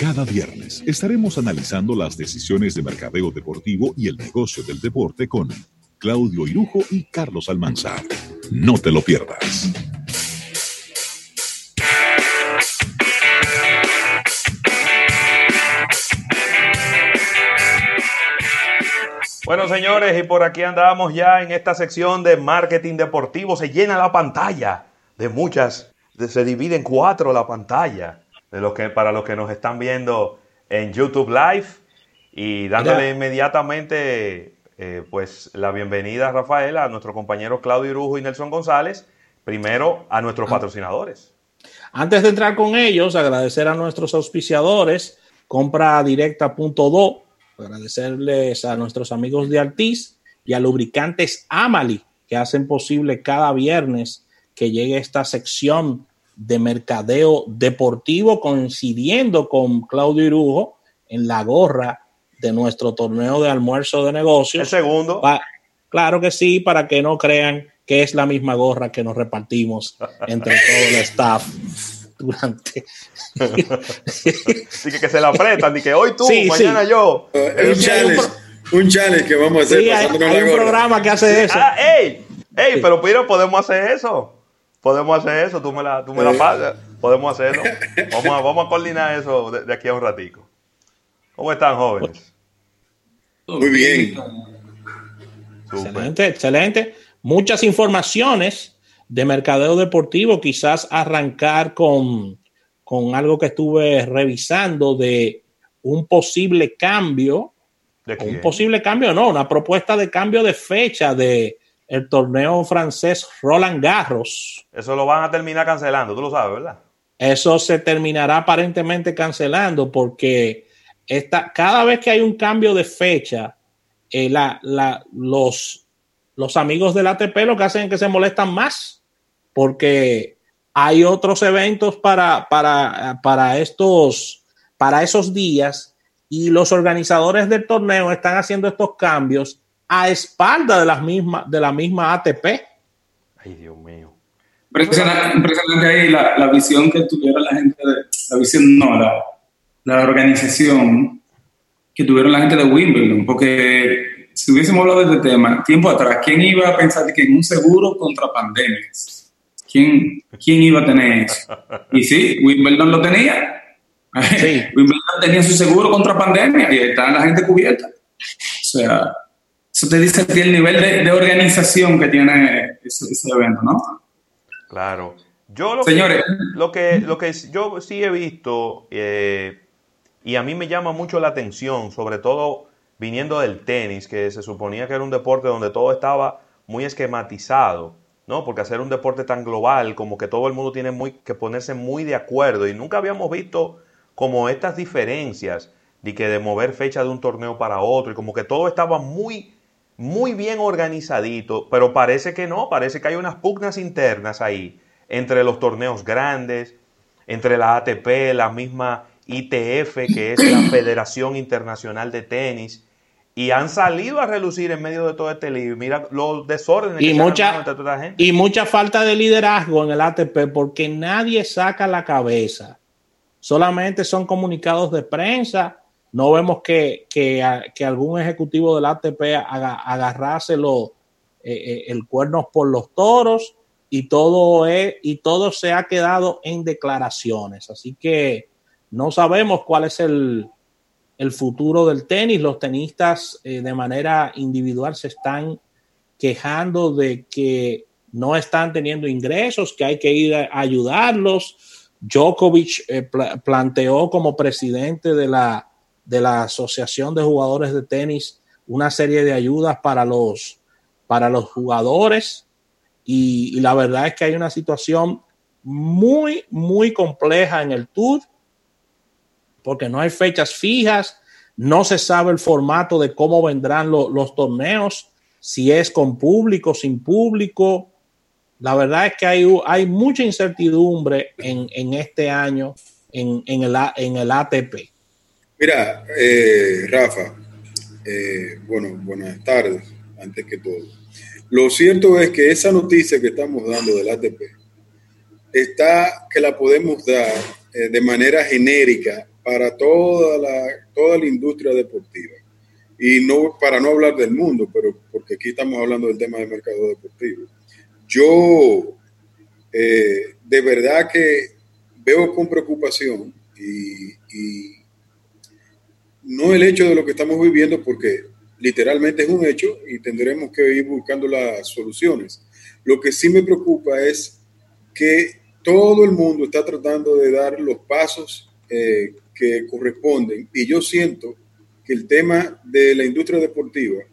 Cada viernes estaremos analizando las decisiones de mercadeo deportivo y el negocio del deporte con Claudio Irujo y Carlos Almanzar. No te lo pierdas. Bueno, señores, y por aquí andamos ya en esta sección de marketing deportivo. Se llena la pantalla de muchas, se divide en cuatro la pantalla de los que, para los que nos están viendo en YouTube Live. Y dándole inmediatamente eh, pues la bienvenida, Rafael, a nuestro compañero Claudio Irujo y Nelson González. Primero a nuestros ah. patrocinadores. Antes de entrar con ellos, agradecer a nuestros auspiciadores, compradirecta.do agradecerles a nuestros amigos de Artis y a Lubricantes Amali, que hacen posible cada viernes que llegue esta sección de mercadeo deportivo coincidiendo con Claudio Irujo en la gorra de nuestro torneo de almuerzo de negocios. El segundo. claro que sí, para que no crean que es la misma gorra que nos repartimos entre todo el staff durante. Así que, se la apretan, y que hoy tú, mañana yo. un, challenge, un challenge que vamos a hacer. Sí, hay, un programa que hace eso. Ah, ey, ey, pero Piro, podemos hacer eso. Podemos hacer eso, tú me la, tú me la pasas. Podemos hacerlo. Vamos a, vamos a coordinar eso de, aquí a un ratico. ¿Cómo están, jóvenes? Muy bien. Excelente, excelente. Muchas informaciones de mercadeo deportivo, quizás arrancar con, con algo que estuve revisando de un posible cambio, un posible cambio, no, una propuesta de cambio de fecha de el torneo francés Roland Garros. Eso lo van a terminar cancelando, tú lo sabes, ¿verdad? Eso se terminará aparentemente cancelando porque esta, cada vez que hay un cambio de fecha, eh, la, los, los amigos del ATP lo que hacen es que se molestan más porque hay otros eventos para, para, para, estos, para esos días y los organizadores del torneo están haciendo estos cambios a espalda de, las mismas, de la misma ATP. Ay, Dios mío. Impresionante, ahí la, visión que tuviera la gente, de, la visión, no, la, la organización que tuvieron la gente de Wimbledon, porque si hubiésemos hablado de este tema tiempo atrás, ¿quién iba a pensar que en un seguro contra pandemias? ¿Quién, ¿Quién iba a tener eso? Y sí, Wimbledon lo tenía. Sí. Wimbledon tenía su seguro contra pandemia y está la gente cubierta. O sea, eso te dice el nivel de, organización que tiene ese, evento, ¿no? Claro. Yo lo Señores. Que, lo que, lo que yo sí he visto, eh, y a mí me llama mucho la atención, sobre todo viniendo del tenis, que se suponía que era un deporte donde todo estaba muy esquematizado. ¿no? Porque hacer un deporte tan global, como que todo el mundo tiene muy, que ponerse muy de acuerdo y nunca habíamos visto como estas diferencias de que de mover fecha de un torneo para otro y como que todo estaba muy, muy bien organizadito, pero parece que no, parece que hay unas pugnas internas ahí entre los torneos grandes, entre la ATP, la misma ITF, que es la Federación Internacional de Tenis, y han salido a relucir en medio de todo este lío. Mira los desórdenes y mucha y mucha falta de liderazgo en el ATP porque nadie saca la cabeza. Solamente son comunicados de prensa. No vemos que, algún ejecutivo del ATP agarrase eh, eh, el cuerno por los toros y todo, es, y todo se ha quedado en declaraciones. Así que no sabemos cuál es el, el futuro del tenis. Los tenistas eh, de manera individual se están quejando de que no están teniendo ingresos, que hay que ir a ayudarlos. Djokovic planteó como presidente de la, de la Asociación de Jugadores de Tenis una serie de ayudas para los, para los jugadores y, la verdad es que hay una situación muy, muy compleja en el tour porque no hay fechas fijas, no se sabe el formato de cómo vendrán los torneos, si es con público, sin público. La verdad es que hay, hay mucha incertidumbre en, este año en, el, en el ATP. Mira, eh, Rafa, eh, bueno, buenas tardes, antes que todo. Lo cierto es que esa noticia que estamos dando del ATP está que la podemos dar eh, de manera genérica para toda la, toda la industria deportiva. Y no para no hablar del mundo, pero porque aquí estamos hablando del tema del mercado deportivo. Yo de verdad que veo con preocupación y no el hecho de lo que estamos viviendo, porque literalmente es un hecho y tendremos que ir buscando las soluciones. Lo que sí me preocupa es que todo el mundo está tratando de dar los pasos eh, que corresponden y yo siento que el tema de la industria deportiva,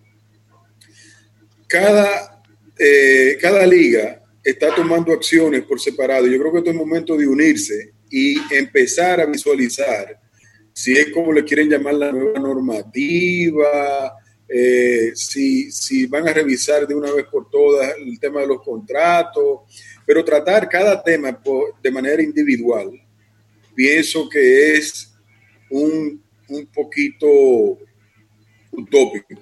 cada, eh, cada liga está tomando acciones por separado. Yo creo que esto es momento de unirse y empezar a visualizar si es como le quieren llamar la nueva normativa, eh, si, si, van a revisar de una vez por todas el tema de los contratos, pero tratar cada tema de manera individual, pienso que es un, un poquito utópico.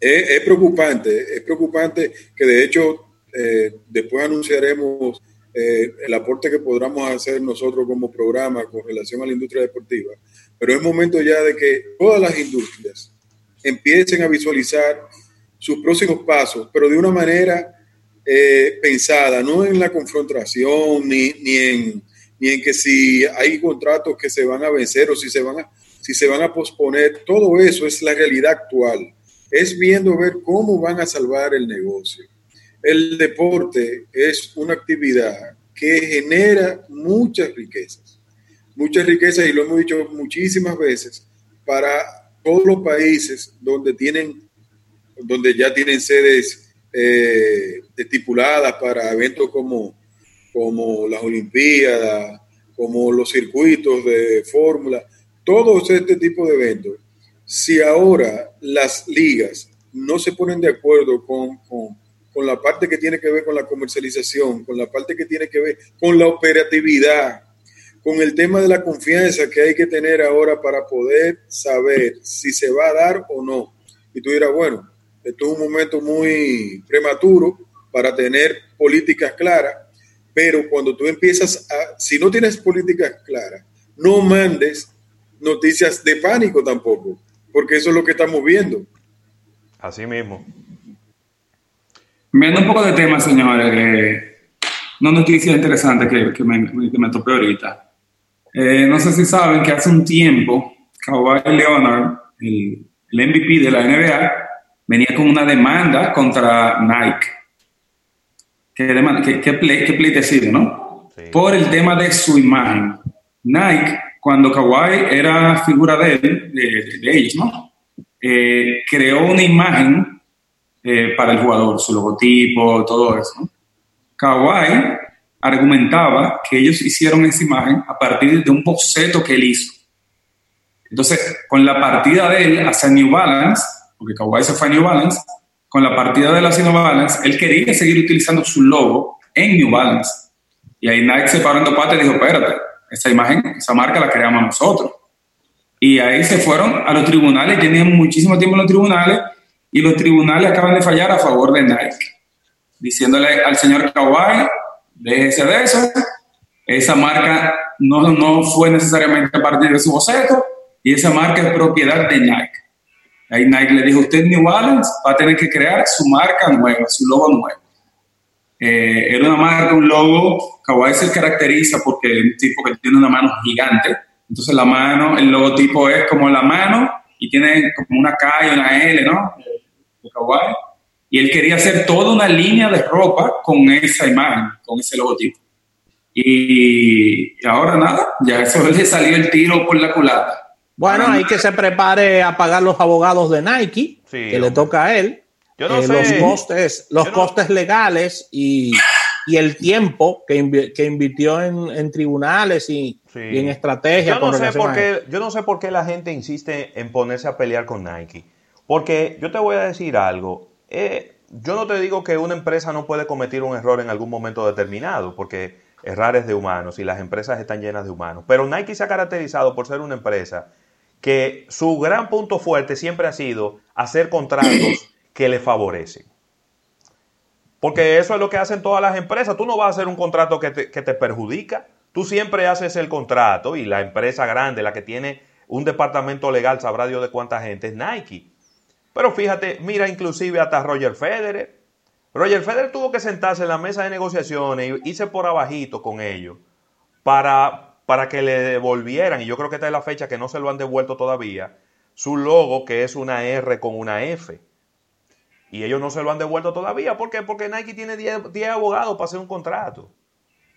Es, preocupante, es preocupante que de hecho eh, después anunciaremos eh, el aporte que podamos hacer nosotros como programa con relación a la industria deportiva, pero es momento ya de que todas las industrias empiecen a visualizar sus próximos pasos, pero de una manera eh, pensada, no en la confrontación, ni, ni, en, ni en que si hay contratos que se van a vencer o si se van a, si se van a posponer, todo eso es la realidad actual. Es viendo ver cómo van a salvar el negocio. El deporte es una actividad que genera muchas riquezas, muchas riquezas, y lo hemos dicho muchísimas veces, para todos los países donde tienen, donde ya tienen sedes eh, estipuladas para eventos como, como las Olimpiadas, como los circuitos de fórmula, todos este tipo de eventos, si ahora las ligas no se ponen de acuerdo con, con, con, la parte que tiene que ver con la comercialización, con la parte que tiene que ver con la operatividad, con el tema de la confianza que hay que tener ahora para poder saber si se va a dar o no. Y tú dirás, bueno, esto es un momento muy prematuro para tener políticas claras, pero cuando tú empiezas a, si no tienes políticas claras, no mandes noticias de pánico tampoco, porque eso es lo que estamos viendo. Así mismo. Viendo un poco de tema, señores, eh, una noticia interesante que, que, me, que me topé ahorita. Eh, no sé si saben que hace un tiempo Kawhi Leonard, el, MVP de la NBA, venía con una demanda contra Nike. ¿Qué, demanda, qué, qué, play, no? Por el tema de su imagen. Nike, cuando Kawhi era figura de, él, de, ellos, ¿no? Eh, creó una imagen eh, para el jugador, su logotipo, todo eso. Kawhi argumentaba que ellos hicieron esa imagen a partir de un boceto que él hizo. Entonces, con la partida de él hacia New Balance, porque Kawhi se fue a New Balance, con la partida de la New Balance, él quería seguir utilizando su logo en New Balance. Y ahí Nike se paró en y dijo, espérate, esa imagen, esa marca la creamos nosotros. Y ahí se fueron a los tribunales, tenían muchísimo tiempo en los tribunales, y los tribunales acaban de fallar a favor de Nike, diciéndole al señor Kawhi, déjese de eso. Esa marca no, no fue necesariamente a partir de su boceto y esa marca es propiedad de Nike. Ahí Nike le dijo, usted New Balance va a tener que crear su marca nueva, su logo nuevo. Eh, era una marca, un logo, Kawhi se caracteriza porque es un tipo que tiene una mano gigante, entonces la mano, el logotipo es como la mano y tiene como una K y una L, ¿no? De Kawhi y él quería hacer toda una línea de ropa con esa imagen, con ese logotipo. Y, ahora nada, ya eso le salió el tiro por la culata. Bueno, hay que se prepare a pagar los abogados de Nike, que le toca a él. Yo no eh, sé. Los costes, los costes legales y, y, el tiempo que, que invirtió en, en tribunales y, y, en estrategia. Yo no, sé por qué, yo no sé por qué la gente insiste en ponerse a pelear con Nike. Porque yo te voy a decir algo. Eh, yo no te digo que una empresa no puede cometer un error en algún momento determinado, porque errar es de humanos y las empresas están llenas de humanos. Pero Nike se ha caracterizado por ser una empresa que su gran punto fuerte siempre ha sido hacer contratos que le favorecen. Porque eso es lo que hacen todas las empresas. Tú no vas a hacer un contrato que te, que te perjudica. tú siempre haces el contrato y la empresa grande, la que tiene un departamento legal, sabrá Dios de cuánta gente, es Nike. Pero fíjate, mira inclusive hasta Roger Federer. Roger Federer tuvo que sentarse en la mesa de negociaciones y irse por abajito con ellos para, para que le devolvieran, y yo creo que esta es la fecha que no se lo han devuelto todavía, su logo que es una R con una F. Y ellos no se lo han devuelto todavía. ¿Por qué? Porque Nike tiene 10, abogados para hacer un contrato.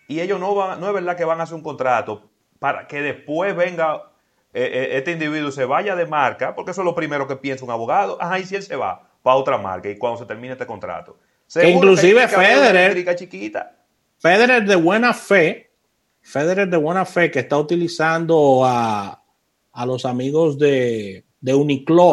Y ellos no van, no es verdad que van a hacer un contrato para que después venga eh, eh, este individuo se vaya de marca, porque eso es lo primero que piensa un abogado. Ajá, y si él se va para otra marca y cuando se termine este contrato. Que inclusive Federer, chiquita. Federer de buena fe, Federer de buena fe que está utilizando a, a los amigos de, de Uniqlo,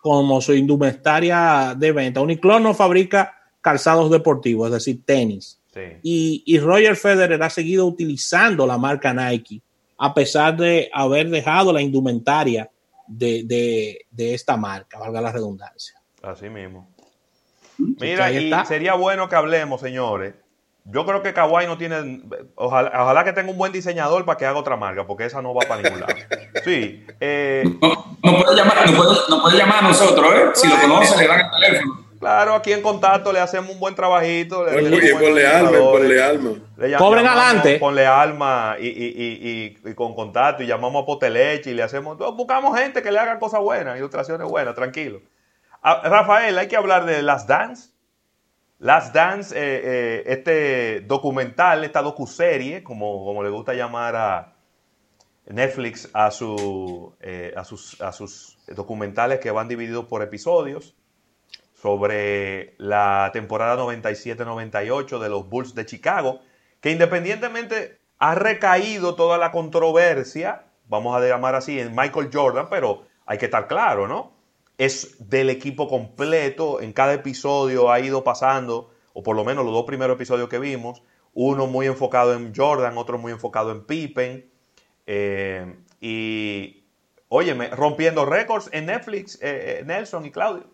como su indumentaria de venta. Uniqlo no fabrica calzados deportivos, es decir, tenis. Y, y Roger Federer ha seguido utilizando la marca Nike a pesar de haber dejado la indumentaria de, esta marca, valga la redundancia. Así mismo. Mira, y sería bueno que hablemos, señores. Yo creo que Kawhi no tiene. Ojalá, que tenga un buen diseñador para que haga otra marca, porque esa no va para ningún lado. Sí. Eh, no, puede llamar, no, puede, llamar a nosotros, ¿eh? Si lo conoce, le dan el teléfono. Claro, aquí en contacto le hacemos un buen trabajito. Le, ponle alma, ponle alma. Cobren adelante. Ponle alma y, y, y, con contacto y llamamos a Poteleche y le hacemos. Buscamos gente que le haga cosas buenas, ilustraciones buenas, tranquilo. Ah, Rafael, hay que hablar de Las Dance. Las Dance, eh, eh, este documental, esta docuserie, como, como le gusta llamar a Netflix eh, a, sus, a sus documentales que van divididos por episodios sobre la temporada 97-98 de los Bulls de Chicago, que independientemente ha recaído toda la controversia, vamos a llamar así, en Michael Jordan, pero hay que estar claro, ¿no? Es del equipo completo, en cada episodio ha ido pasando, o por lo menos los dos primeros episodios que vimos, uno muy enfocado en Jordan, otro muy enfocado en Pippen, eh, y, óyeme, rompiendo récords en Netflix, eh, eh, Nelson y Claudio.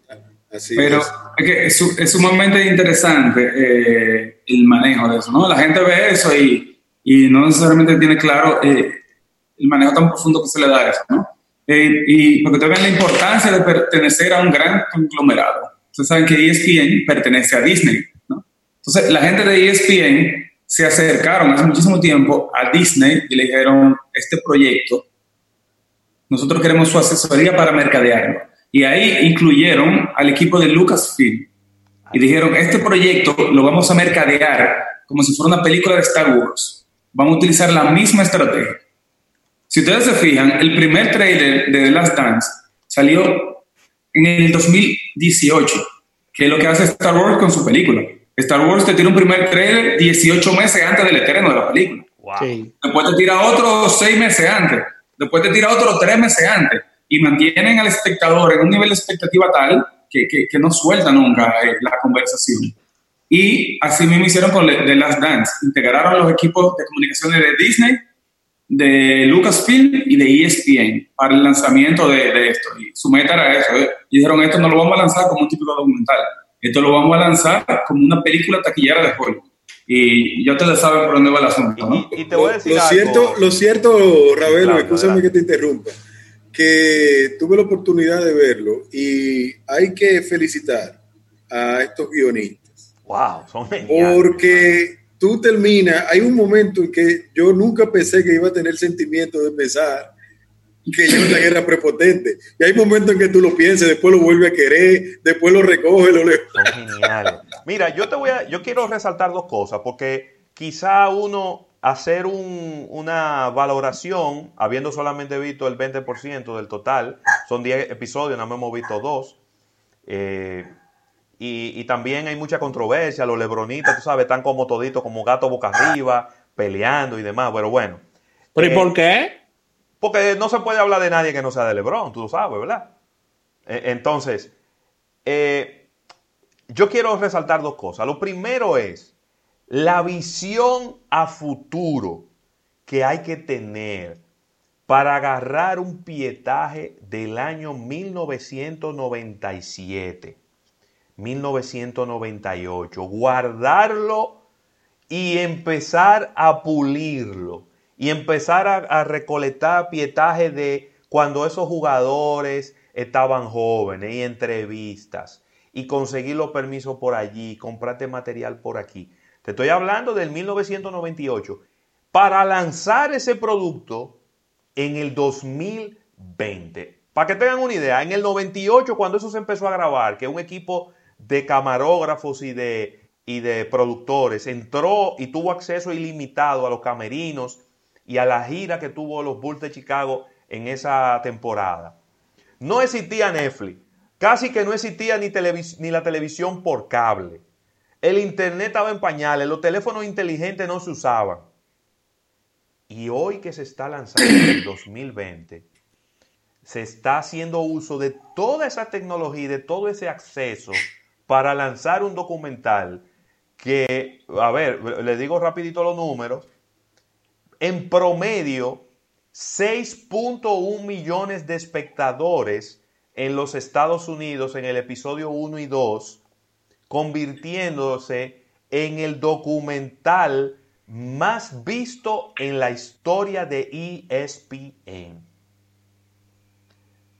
Pero es. que es, sumamente interesante eh, el manejo de eso, ¿no? La gente ve eso y, y no necesariamente tiene claro eh, el manejo tan profundo que se le da a eso, ¿no? Eh, y porque te ven la importancia de pertenecer a un gran conglomerado. Ustedes saben que ESPN pertenece a Disney, ¿no? Entonces, la gente de ESPN se acercaron hace muchísimo tiempo a Disney y le dijeron, este proyecto, nosotros queremos su asesoría para mercadearlo. Y ahí incluyeron al equipo de Lucasfilm. Y dijeron, este proyecto lo vamos a mercadear como si fuera una película de Star Wars. Vamos a utilizar la misma estrategia. Si ustedes se fijan, el primer trailer de The Last Dance salió en el 2018, que es lo que hace Star Wars con su película. Star Wars te tira un primer trailer 18 meses antes del estreno de la película. Después te tira otro 6 meses antes. Después te tira otro 3 meses antes y mantienen al espectador en un nivel de expectativa tal que, que, no suelta nunca eh, la conversación. Y así mismo hicieron con The Last Dance. Integraron los equipos de comunicaciones de Disney, de Lucasfilm y de ESPN para el lanzamiento de, esto. Y su meta era eso. ¿eh? Y dijeron, esto no lo vamos a lanzar como un típico documental. Esto lo vamos a lanzar como una película taquillera de Hollywood. Y ya ustedes saben por dónde va el asunto, ¿no? Y, te voy a decir lo, cierto, lo cierto, Ravelo, escúchame que te interrumpa que tuve la oportunidad de verlo y hay que felicitar a estos guionistas. Wow, son geniales. Porque tú terminas, hay un momento en que yo nunca pensé que iba a tener sentimiento de pensar que Jordan era prepotente. Y hay momentos en que tú lo piensas, después lo vuelve a querer, después lo recoge, lo geniales. Mira, yo te voy a, yo quiero resaltar dos cosas, porque quizá uno hacer una valoración, habiendo solamente visto el 20% del total, son 10 episodios, no hemos visto dos. Eh, y, también hay mucha controversia, los lebronitas, tú sabes, están como toditos, como gato boca arriba, peleando y demás, pero bueno. ¿Pero y por eh, qué? Porque no se puede hablar de nadie que no sea de Lebron, tú lo sabes, ¿verdad? E, entonces, eh, yo quiero resaltar dos cosas. Lo primero es, la visión a futuro que hay que tener para agarrar un pietaje del año 1997, 1998, guardarlo y empezar a pulirlo y empezar a, recolectar pietaje de cuando esos jugadores estaban jóvenes y entrevistas y conseguir los permisos por allí, comprarte material por aquí. Te estoy hablando del 1998. Para lanzar ese producto en el 2020. Para que tengan una idea, en el 98, cuando eso se empezó a grabar, que un equipo de camarógrafos y de, y de productores entró y tuvo acceso ilimitado a los camerinos y a la gira que tuvo los Bulls de Chicago en esa temporada. No existía Netflix, casi que no existía ni, ni la televisión por cable. El internet estaba en pañales, los teléfonos inteligentes no se usaban. Y hoy que se está lanzando el 2020, se está haciendo uso de toda esa tecnología y de todo ese acceso para lanzar un documental que, a ver, le digo rapidito los números, en promedio 6.1 millones de espectadores en los Estados Unidos en el episodio 1 y 2, convirtiéndose en el documental más visto en la historia de ESPN.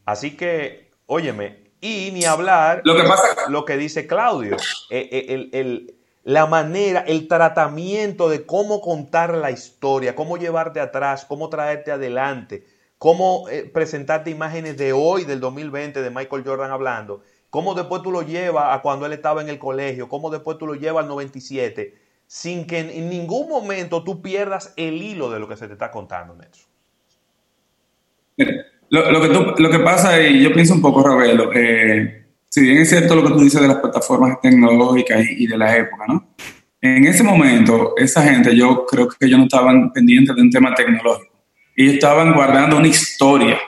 Así que, óyeme, y ni hablar lo que, pasa... lo que dice Claudio, eh, eh, el, la manera, el tratamiento de cómo contar la historia, cómo llevarte atrás, cómo traerte adelante, cómo eh, presentarte imágenes de hoy, del 2020, de Michael Jordan hablando, cómo después tú lo llevas a cuando él estaba en el colegio, cómo después tú lo llevas al 97, sin que en ningún momento tú pierdas el hilo de lo que se te está contando, Nelson. Lo, que, lo que pasa, y yo pienso un poco, Ravelo, eh, si bien es cierto lo que tú dices de las plataformas tecnológicas y, de la época, ¿no? En ese momento, esa gente, yo creo que ellos no estaban pendientes de un tema tecnológico. Ellos estaban guardando una historia.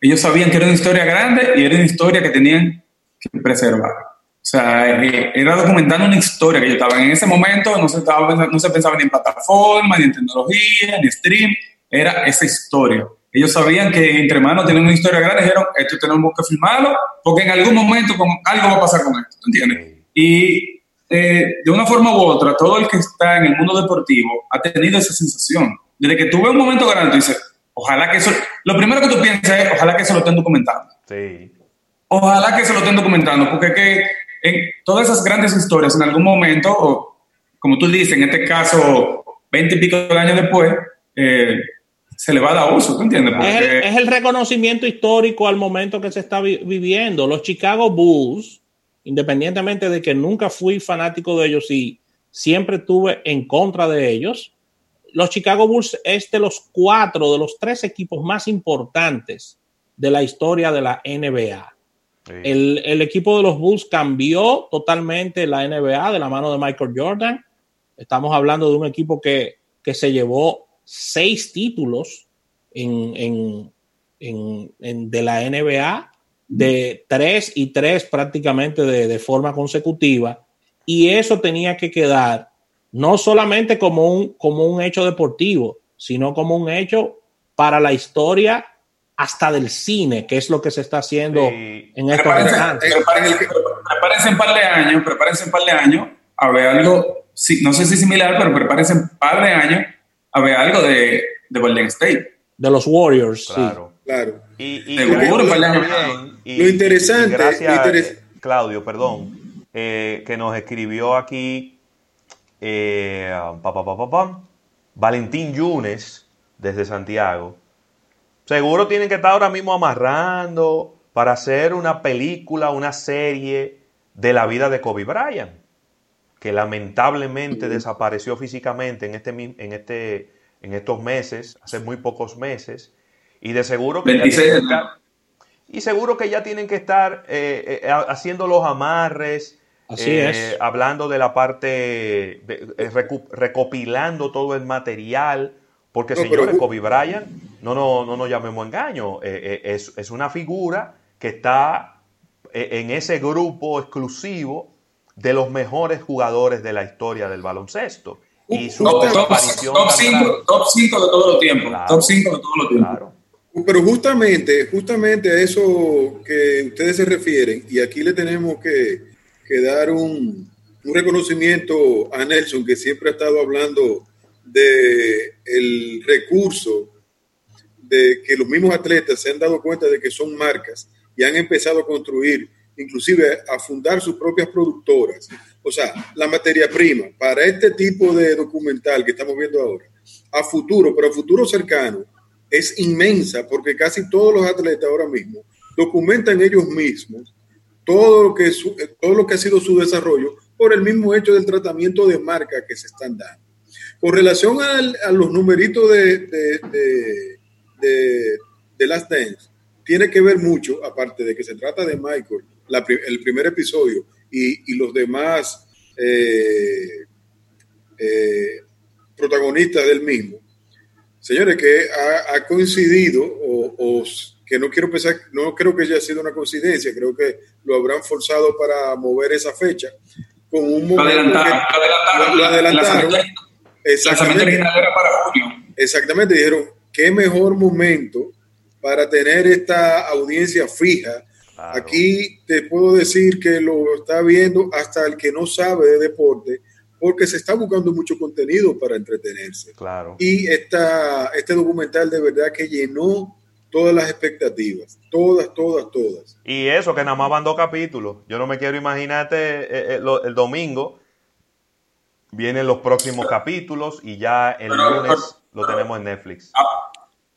Ellos sabían que era una historia grande y era una historia que tenían que preservar. O sea, eh, era documentando una historia que ellos estaban en ese momento, no se, estaba, no se pensaba ni en plataforma, ni en tecnología, ni en stream, era esa historia. Ellos sabían que entre manos tenían una historia grande, dijeron, esto tenemos que filmarlo, porque en algún momento algo va a pasar con esto, ¿entiendes? Y eh, de una forma u otra, todo el que está en el mundo deportivo ha tenido esa sensación. Desde que tuve un momento grande, tú dices, ojalá que eso, lo primero que tú piensas es, ojalá que se lo estén documentando. Sí. Ojalá que se lo estén documentando, porque que en todas esas grandes historias, en algún momento, o, como tú dices, en este caso, veinte y pico de años después, eh, se le va a dar uso, ¿tú entiendes? Es, el, reconocimiento histórico al momento que se está viviendo. Los Chicago Bulls, independientemente de que nunca fui fanático de ellos y siempre estuve en contra de ellos, los Chicago Bulls es de los cuatro, de los tres equipos más importantes de la historia de la NBA. El, el, equipo de los Bulls cambió totalmente la NBA de la mano de Michael Jordan. Estamos hablando de un equipo que, que se llevó seis títulos en, de la NBA, de tres y tres prácticamente de, forma consecutiva, y eso tenía que quedar no solamente como un, como un hecho deportivo, sino como un hecho para la historia hasta del cine, que es lo que se está haciendo en estos instantes. Prepárense un par de años, prepárense un par de años a ver algo, no sé si similar, pero prepárense un par de años había algo de, de Golden State. De los Warriors, claro. Sí. Claro. Y, lo interesante, gracias, Claudio, perdón, eh, que nos escribió aquí eh, Valentín Yunes desde Santiago. Seguro tienen que estar ahora mismo amarrando para hacer una película, una serie de la vida de Kobe Bryant que lamentablemente desapareció físicamente en, este, en, este, en estos meses, hace muy pocos meses, y de seguro que... ya y seguro que ya tienen que estar eh, eh, haciendo los amarres, Así eh, es. hablando de la parte, recopilando todo el material, porque señores, Kobe Bryant, no, no, no nos llamemos engaño, es, es, una figura que está en ese grupo exclusivo de los mejores jugadores de la historia del baloncesto. Y su top 5 top de todos los tiempos. top 5 de todos los tiempos. Pero justamente, justamente a eso que ustedes se refieren, y aquí le tenemos que, que dar un, un reconocimiento a Nelson, que siempre ha estado hablando de el recurso de que los mismos atletas se han dado cuenta de que son marcas y han empezado a construir, inclusive a fundar sus propias productoras. O sea, la materia prima para este tipo de documental que estamos viendo ahora, a futuro, pero a futuro cercano, es inmensa porque casi todos los atletas ahora mismo documentan ellos mismos todo lo que, todo lo que ha sido su desarrollo por el mismo hecho del tratamiento de marca que se están dando. Con relación a los numeritos de, de, de, de, Last Dance, tiene que ver mucho, aparte de que se trata de Michael, el primer episodio y, y los demás eh, eh, protagonistas del mismo, señores, que ha, coincidido o, que no quiero pensar, no creo que haya sido una coincidencia, creo que lo habrán forzado para mover esa fecha con un momento lo adelantaron, Exactamente. Exactamente, dijeron, qué mejor momento para tener esta audiencia fija. Aquí te puedo decir que lo está viendo hasta el que no sabe de deporte, porque se está buscando mucho contenido para entretenerse. Claro. Y esta, este documental de verdad que llenó todas las expectativas, todas, todas, todas. Y eso, que nada más van dos capítulos. Yo no me quiero imaginarte eh, eh, el domingo Vienen los próximos capítulos y ya el lunes lo tenemos en Netflix. Ah,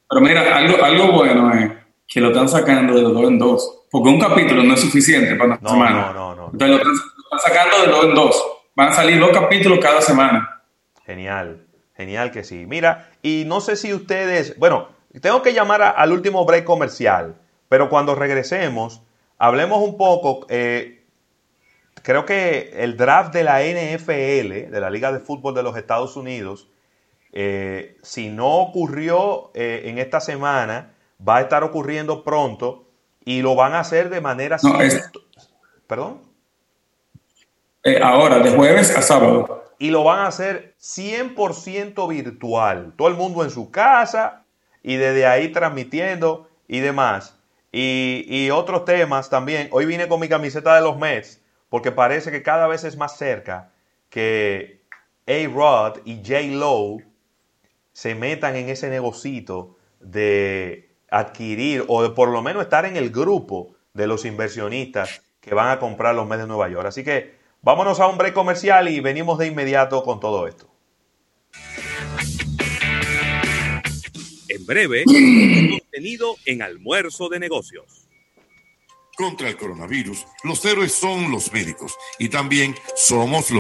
pero mira, algo, algo bueno es que lo están sacando de dos en dos. Porque un capítulo no es suficiente para una no, semana. No, no, no. Entonces lo están, sacando de dos en dos. Van a salir dos capítulos cada semana. Genial, genial que sí. Mira, y no sé si ustedes, bueno, tengo que llamar al último break comercial, pero cuando regresemos, hablemos un poco. Eh, creo que el draft de la NFL, de la Liga de Fútbol de los Estados Unidos, eh, si no ocurrió eh, en esta semana, va a estar ocurriendo pronto y lo van a hacer de manera... ¿Perdón? Eh, ahora, de jueves a sábado. Y lo van a hacer 100% virtual. Todo el mundo en su casa y desde ahí transmitiendo y demás. Y, y otros temas también. Hoy vine con mi camiseta de los Mets porque parece que cada vez es más cerca que A-Rod y J-Lo se metan en ese negocito de adquirir o por lo menos estar en el grupo de los inversionistas que van a comprar los Mets de Nueva York. Así que vámonos a un break comercial y venimos de inmediato con todo esto. En breve, contenido en almuerzo de negocios. Contra el coronavirus, los héroes son los médicos y también somos los